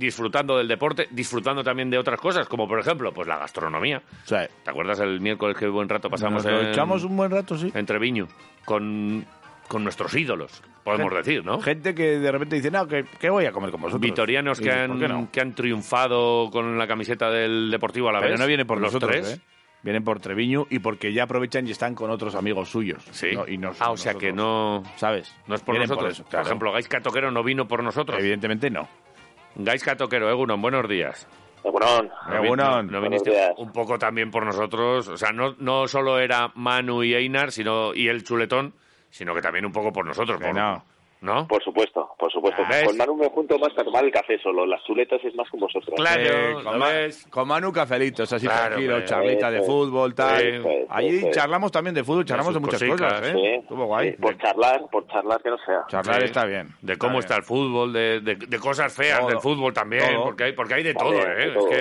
Disfrutando del deporte, disfrutando también de otras cosas, como por ejemplo, pues la gastronomía. Sí. ¿Te acuerdas el miércoles qué buen rato pasamos Nos lo en, echamos un buen rato, sí. en Treviño con, con nuestros ídolos, podemos decir, ¿no? Gente que de repente dice, no, que, que voy a comer con vosotros. Vitorianos que dices, han, ¿por no? que han triunfado con la camiseta del Deportivo a la Pero vez. no vienen por los nosotros, tres. ¿eh? Vienen por Treviño y porque ya aprovechan y están con otros amigos suyos. Sí. No- y no ah, o sea que no, ¿Sabes? no es por Vienen nosotros. eso, por claro. ejemplo, Gaisca Toquero no vino por nosotros. Evidentemente no. Gaisca Toquero, Egunon, buenos días. Egunon. Egunon. no- viniste días. un poco también por nosotros. O sea, no, no solo era Manu y Einar sino, y el chuletón, sino que también un poco por nosotros. Por- no. ¿No? Por supuesto, por supuesto. ¿Ves? Con Manu me junto más para tomar el café solo. Las chuletas es más con vosotros. Claro, Eh, ¿lo con, Ma- con Manu cafelitos, así Claro, tranquilo, hombre. charlita de Eso es. fútbol, tal. Es, Allí charlamos también de fútbol, charlamos de muchas cositas, cosas, Sí, ¿eh? Estuvo guay. sí, por charlar, por charlar que no sea. Charlar Sí. está bien. De cómo está, bien. el fútbol, de, de- de cosas feas Todo. del fútbol también, Todo. porque hay, porque hay de todo, ¿eh? de todo, es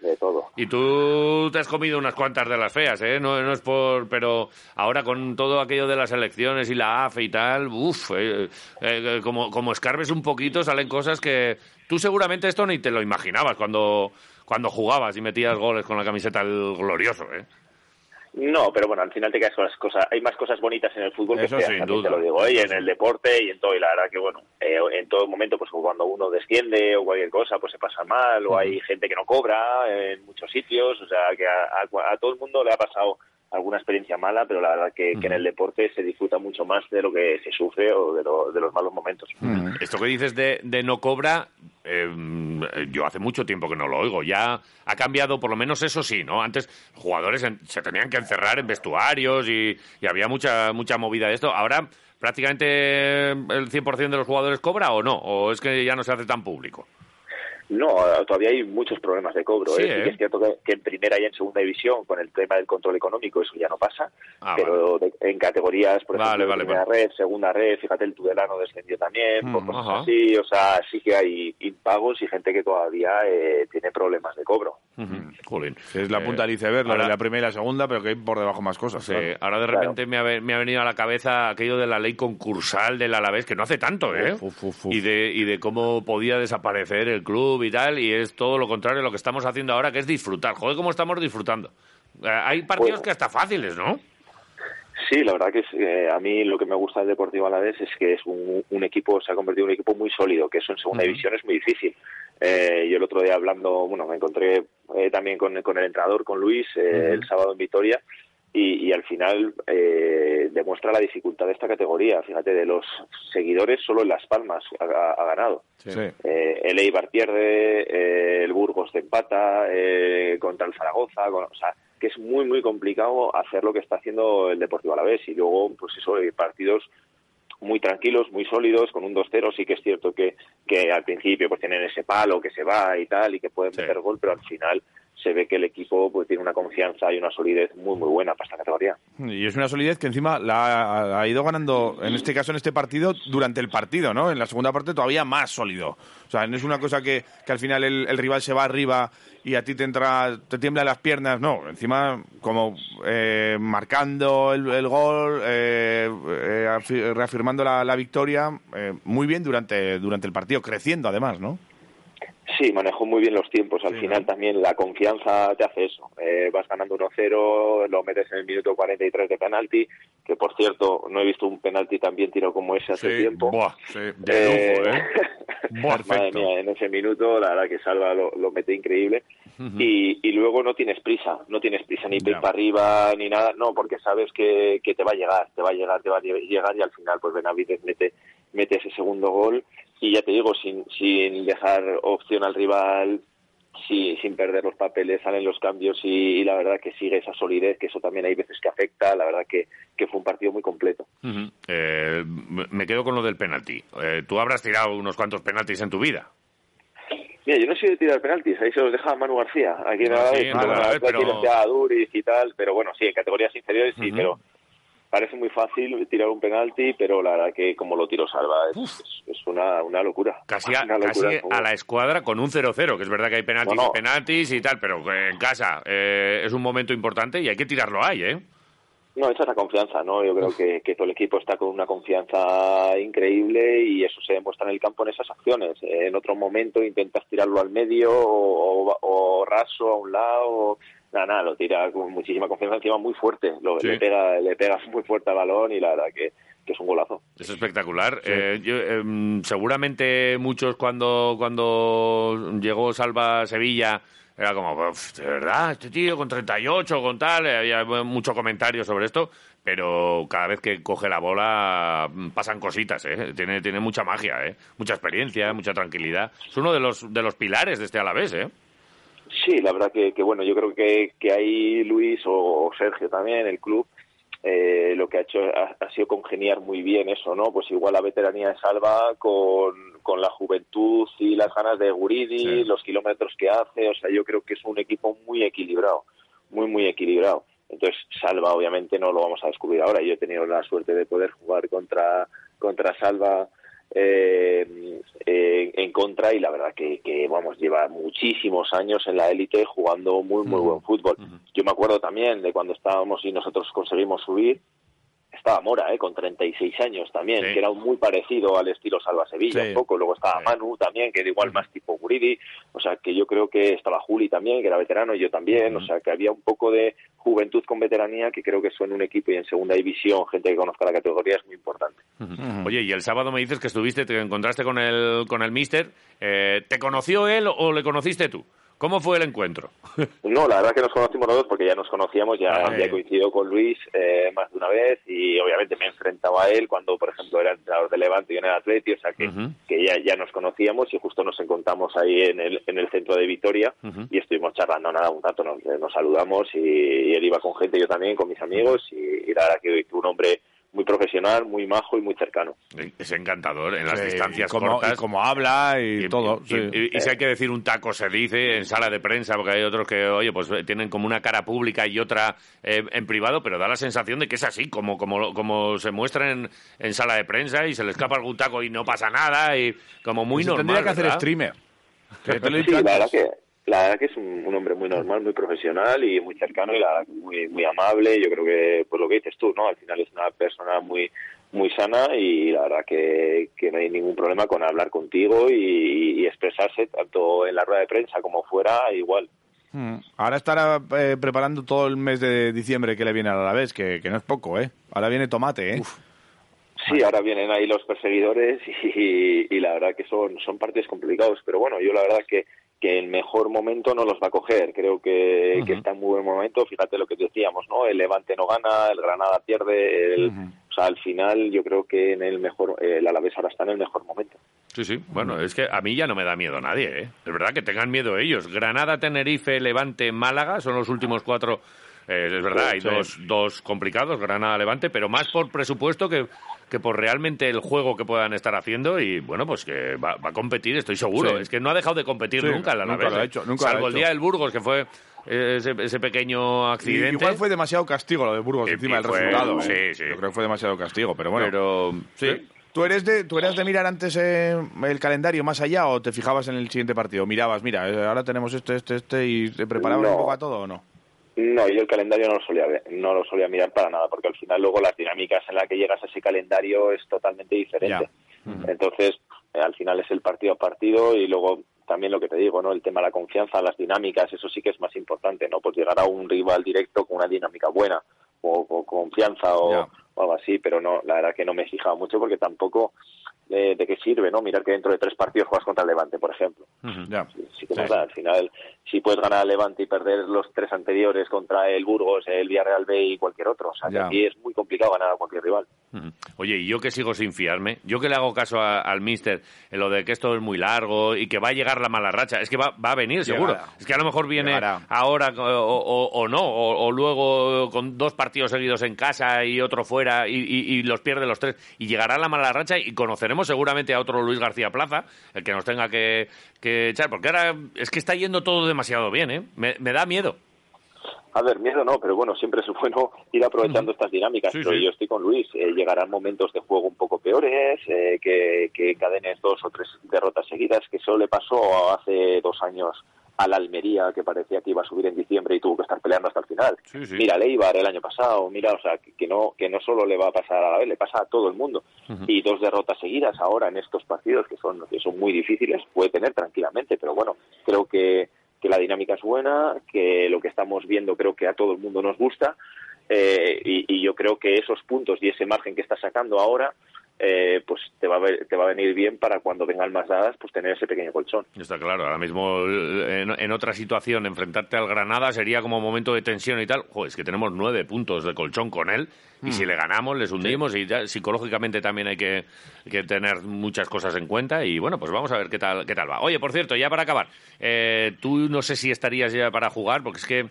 que... todo. Y tú te has comido unas cuantas de las feas, ¿eh? No, no es por... Pero ahora con todo aquello de las elecciones y la AFE y tal, uff, eh, eh, como, como escarbes un poquito salen cosas que tú seguramente esto ni te lo imaginabas cuando, cuando jugabas y metías goles con la camiseta del glorioso, ¿eh? No, pero bueno, al final te quedas con las cosas. Hay más cosas bonitas en el fútbol Eso que feas, también duda. te lo digo, ¿eh? y en el deporte y en todo. Y la verdad que, bueno, eh, en todo momento, pues cuando uno desciende o cualquier cosa, pues se pasa mal, o hay gente que no cobra en muchos sitios. O sea, que a, a- a todo el mundo le ha pasado alguna experiencia mala, pero la verdad que, que en el deporte se disfruta mucho más de lo que se sufre o de, lo- de los malos momentos. Esto que dices de, de no cobra, eh, yo hace mucho tiempo que no lo oigo. Ya ha cambiado, por lo menos eso sí, ¿no? Antes jugadores en- se tenían que encerrar en vestuarios y, y había mucha mucha movida de esto. Ahora prácticamente el 100% de los jugadores cobra o no, o es que ya no se hace tan público. No, todavía hay muchos problemas de cobro. Sí, ¿eh? ¿eh? es cierto que, que en primera y en segunda división, con el tema del control económico, eso ya no pasa. Ah, pero de- en categorías, por ejemplo, vale, primera red, segunda red, fíjate, el Tudelano descendió también, por Mm, cosas ajá. así. O sea, sí que hay impagos y gente que todavía eh, tiene problemas de cobro. Que es la Eh, punta del iceberg, ahora- de la primera y la segunda, pero que hay por debajo más cosas. Sí, claro. ahora de Claro. repente me, ha, ve- me ha venido a la cabeza aquello de la ley concursal del Alavés, que no hace tanto, ¿eh? Uf, uf, uf, uf. Y, de, y de cómo podía desaparecer el club y tal, y es todo lo contrario a lo que estamos haciendo ahora, que es disfrutar. Joder, cómo estamos disfrutando. Eh, hay partidos Bueno. que hasta fáciles, ¿no? Sí, la verdad que es, eh, a mí lo que me gusta del Deportivo Alavés es que es un, un equipo, se ha convertido en un equipo muy sólido, que eso en segunda división es muy difícil. Eh, yo el otro día hablando, bueno, me encontré eh, también con, con el entrenador, con Luis, eh, el sábado en Vitoria, y, y al final eh, demuestra la dificultad de esta categoría. Fíjate, de los seguidores, solo en Las Palmas ha, ganado. Sí. Eh, el Eibar pierde, eh, el Burgos te empata eh, contra el Zaragoza, con- o sea, que es muy, muy complicado hacer lo que está haciendo el Deportivo Alavés. Y luego, pues eso, hay partidos muy tranquilos, muy sólidos, con un 2-0 sí que es cierto que, que al principio pues tienen ese palo que se va y tal, y que pueden Sí. meter gol, pero al final se ve que el equipo pues tiene una confianza y una solidez muy, muy buena para esta categoría. Y es una solidez que encima la ha, ido ganando, en este caso, en este partido, durante el partido, ¿no? En la segunda parte todavía más sólido. O sea, no es una cosa que, que al final el, rival se va arriba y a ti te entra, te tiemblan las piernas, no. Encima, como eh, marcando el, gol, eh, eh, afi- reafirmando la, la victoria, eh, muy bien durante, durante el partido, creciendo además, ¿no? Sí, manejó muy bien los tiempos. Al Sí, final ¿no? también la confianza te hace eso. Eh, vas ganando 1-0, lo metes en el minuto 43 de penalti, que por cierto no he visto un penalti tan bien tirado como ese hace tiempo. Buah, de lujo, ¿eh? Buah, Madre mía, en ese minuto la verdad que Salva lo, lo mete increíble. y, y luego no tienes prisa, no tienes prisa ni Ya. para arriba ni nada, no, porque sabes que, que te va a llegar, te va a llegar, te va a llegar y al final pues Benavides mete, mete ese segundo gol y ya te digo, sin, sin dejar opción al rival, sí, sin perder los papeles, salen los cambios y, y la verdad que sigue esa solidez, que eso también hay veces que afecta, la verdad que, que fue un partido muy completo. Ujú. Eh, me quedo con lo del penalti. Eh, tú habrás tirado unos cuantos penaltis en tu vida. Mira, yo no soy de tirar penaltis, ahí se los deja Manu García. Aquí en Ah, sí, Alavés, aquí pero- a Duriz y tal, pero bueno, sí, en categorías inferiores sí, pero parece muy fácil tirar un penalti, pero la verdad que como lo tiro Salva es, es- es una, una locura. Casi, a, Una casi locura, como- a la escuadra con un 0-0, que es verdad que hay penaltis y penaltis y tal, pero en casa eh, es un momento importante y hay que tirarlo ahí, ¿eh? No, esa es la confianza, ¿no? Yo creo que, que todo el equipo está con una confianza increíble y eso se demuestra en el campo en esas acciones. Eh, En otro momento intentas tirarlo al medio o, o- o raso a un lado. Nada, nada, lo tira con muchísima confianza, encima muy fuerte. Lo, Sí. le, pega, le pega muy fuerte al balón y la verdad que, que es un golazo. Es espectacular. Eh, yo, em, seguramente muchos cuando, cuando llegó Salva a Sevilla era como, "Uf, de verdad, este tío con 38, con tal, eh, había mucho comentario sobre esto, pero cada vez que coge la bola mm, pasan cositas, ¿eh? Tiene, tiene mucha magia, ¿eh? Mucha experiencia, mucha tranquilidad. Es uno de los, de los pilares de este Alavés, ¿eh? Sí, la verdad que, que bueno, yo creo que, que ahí Luis o Sergio también, el club, eh, lo que ha hecho ha, ha sido congeniar muy bien eso, ¿no? Pues igual la veteranía de Salva con, con la juventud y las ganas de Guridi, Sí. los kilómetros que hace, o sea, yo creo que es un equipo muy equilibrado, muy, muy equilibrado. Entonces, Salva obviamente no lo vamos a descubrir ahora. Yo he tenido la suerte de poder jugar contra, contra Salva eh, eh, en contra y la verdad que, que, vamos lleva muchísimos años en la élite jugando muy muy buen fútbol. Yo me acuerdo también de cuando estábamos y nosotros conseguimos subir estaba Mora eh, con 36 años también Sí. que era muy parecido al estilo Salva Sevilla Sí. un poco luego estaba Sí. Manu también que era igual más tipo Guridi o sea que yo creo que estaba Juli también que era veterano y yo también o sea que había un poco de juventud con veteranía que creo que eso en un equipo y en segunda división gente que conozca la categoría es muy importante Oye, y el sábado me dices que estuviste, te encontraste con el, con el mister. Eh, ¿Te conoció él o le conociste tú? ¿Cómo fue el encuentro? No, la verdad que nos conocimos los dos porque ya nos conocíamos, ya Ah, había bien. coincidido con Luis eh, más de una vez y obviamente me enfrentaba a él cuando, por ejemplo, era entrenador de Levante y yo en el Atleti, o sea que, ya, ya nos conocíamos y justo nos encontramos ahí en el, en el centro de Vitoria y estuvimos charlando nada, un rato, nos, nos saludamos y, y él iba con gente, yo también, con mis amigos y, y la verdad que un hombre muy profesional, muy majo y muy cercano. Es encantador en las Sí, distancias y cómo, cortas. y cómo habla y, todo. y- sí. y- y si hay que decir un taco, se dice en sala de prensa, porque hay otros que, oye, pues eh, tienen como una cara pública y otra eh, en privado, pero da la sensación de que es así, como, como, como se muestra en, en sala de prensa y se le escapa algún taco y no pasa nada, y como muy Eso normal. tendría que hacer streamer. Que te lo he Sí, dicho la verdad que la verdad que es un, un hombre muy normal, muy profesional y muy cercano y la muy muy amable. Yo creo que pues lo que dices tú, ¿no? Al final es una persona muy muy sana y la verdad que, que no hay ningún problema con hablar contigo y, y expresarse tanto en la rueda de prensa como fuera igual. Mm. Ahora estará eh, preparando todo el mes de diciembre que le viene a la vez, que, que no es poco, ¿eh? Ahora viene tomate, ¿eh? Sí, ahora vienen ahí los perseguidores y, y la verdad que son, son partidos complicados, pero bueno, yo la verdad que, que el mejor momento no los va a coger, creo que, que está en muy buen momento, fíjate lo que decíamos, ¿no? El Levante no gana, el Granada pierde, el, o sea, al final yo creo que en el mejor, el Alavés ahora está en el mejor momento. Sí, sí. Bueno, es que a mí ya no me da miedo nadie, ¿eh? Es verdad que tengan miedo ellos. Granada, Tenerife, Levante, Málaga son los últimos cuatro. eh, es verdad, hay dos, dos complicados, Granada, Levante, pero más por presupuesto que, que por realmente el juego que puedan estar haciendo y, bueno, pues que va, va a competir, estoy seguro. Sí. Es que no ha dejado de competir Sí, nunca el nunca Alavés, lo ha hecho, nunca lo ha Salvo el hecho. día del Burgos, que fue ese, ese pequeño Y- accidente. Igual fue demasiado castigo lo de Burgos Y- encima del resultado. sí, ¿eh? sí. Yo creo que fue demasiado castigo, pero bueno. Pero, sí. ¿Tú eres de tú eras de mirar antes eh, el calendario más allá o te fijabas en el siguiente partido? Mirabas, mira, eh, ahora tenemos este, este, este y te preparabas No. un poco a todo o no? No, yo el calendario no lo solía ver, no lo solía mirar para nada, porque al final luego las dinámicas en las que llegas a ese calendario es totalmente diferente. Entonces, eh, al final es el partido a partido y luego también lo que te digo, ¿no? El tema de la confianza, las dinámicas, eso sí que es más importante, ¿no? Pues llegar a un rival directo con una dinámica buena o con confianza o, o algo así, pero no, la verdad que no me he fijado mucho porque tampoco eh, de qué sirve, ¿no? Mirar que dentro de tres partidos juegas contra el Levante, por ejemplo sí que Sí, nos da. Al final, si puedes ganar al Levante y perder los tres anteriores contra el Burgos, el Villarreal B y cualquier otro. O sea, que aquí es muy complicado ganar a cualquier rival. Oye, y yo que sigo sin fiarme, yo que le hago caso a- al mister en lo de que esto es muy largo y que va a llegar la mala racha, es que va, va a venir seguro. Llegará. Es que a lo mejor viene Llegará. ahora o, o- o no, o, o luego con dos partidos seguidos en casa y otro fuera y, y- y los pierde los tres. Y llegará la mala racha y conoceremos seguramente a otro Luis García Plaza, el que nos tenga que, que echar, porque ahora es que está yendo todo demasiado bien, ¿eh? Me, me da miedo. A ver, miedo no, pero bueno, siempre es bueno ir aprovechando estas dinámicas. Sí, pero sí. yo estoy con Luis. eh, llegarán momentos de juego un poco peores, eh, que, que encadenes dos o tres derrotas seguidas, que eso le pasó hace dos años al Almería, que parecía que iba a subir en diciembre y tuvo que estar peleando hasta el final. Sí. Mira, Leibar el año pasado, mira, o sea, que, que no que no solo le va a pasar a la vez, le pasa a todo el mundo. Y dos derrotas seguidas ahora en estos partidos que son que son muy difíciles puede tener tranquilamente, pero bueno, creo que que la dinámica es buena, que lo que estamos viendo creo que a todo el mundo nos gusta eh, y, y yo creo que esos puntos y ese margen que está sacando ahora eh, pues te va, a ver- te va a venir bien para cuando vengan más dadas pues tener ese pequeño colchón. Está claro, ahora mismo eh, en, en otra situación enfrentarte al Granada sería como momento de tensión y tal. Joder, es que tenemos nueve puntos de colchón con él y si le ganamos les hundimos y ya, psicológicamente también hay que, que tener muchas cosas en cuenta y bueno, pues vamos a ver qué tal, qué tal va. Oye, por cierto, ya para acabar, eh, tú no sé si estarías ya para jugar porque es que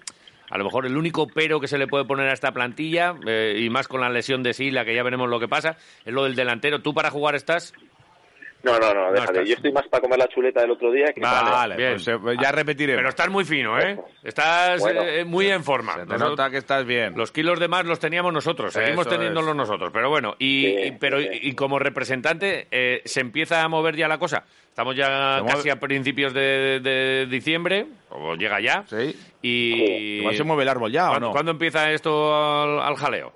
a lo mejor el único pero que se le puede poner a esta plantilla, eh, y más con la lesión de Sila, que ya veremos lo que pasa, es lo del delantero. ¿Tú para jugar estás? No, no, no, déjate. Yo estoy más para comer la chuleta del otro día que Vale, Vale, bien. pues eh, ya repetiremos. Pero estás muy fino, ¿eh? Estás Bueno. eh, muy en forma. Se te nota que estás bien. Los kilos de más los teníamos nosotros, seguimos Eso teniéndolos es. nosotros. Pero bueno, y, Sí, y- pero, sí. y, como representante, eh, ¿se empieza a mover ya la cosa? Estamos ya Se mueve. casi a principios de, de diciembre, o llega ya. Sí. Y Igual se mueve el árbol ya, ¿o ¿Cuándo, no? cuándo empieza esto al, al jaleo?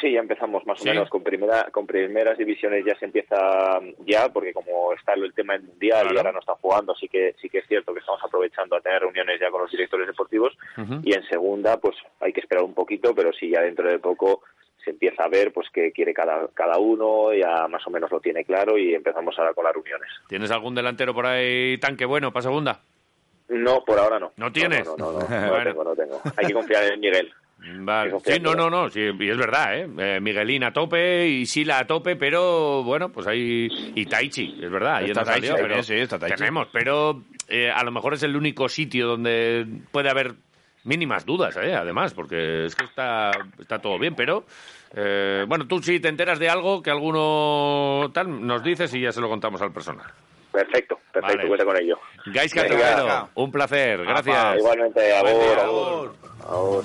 Pues sí, ya empezamos más o menos con primera con primeras divisiones ya se empieza ya porque como está el tema del mundial Claro. y ahora no están jugando, sí que sí que es cierto que estamos aprovechando a tener reuniones ya con los directores deportivos y en segunda pues hay que esperar un poquito, pero sí ya dentro de poco se empieza a ver pues qué quiere cada cada uno, ya más o menos lo tiene claro y empezamos ahora con las reuniones. ¿Tienes algún delantero por ahí tanque bueno para segunda? No, por ahora no. ¿No tienes? No, no, no, no, no, Bueno. tengo, no tengo. Hay que confiar en Miguel. Vale. Sí, no, no, no, sí, y es verdad, ¿eh? Eh, Miguelín a tope y Sila a tope, pero bueno, pues ahí. Y Taichi, es verdad, ahí Está no salió, Taichi pero sí, está Taichi. tenemos, pero eh, a lo mejor es el único sitio donde puede haber mínimas dudas, ¿eh? Además, porque es que está, está todo bien, pero. eh, bueno, tú si te enteras de algo que alguno tal, nos dices y ya se lo contamos al personal. Perfecto, perfecto, Vale. cuenta con ello. Venga. Toledo, un placer, gracias. Igualmente. A vos.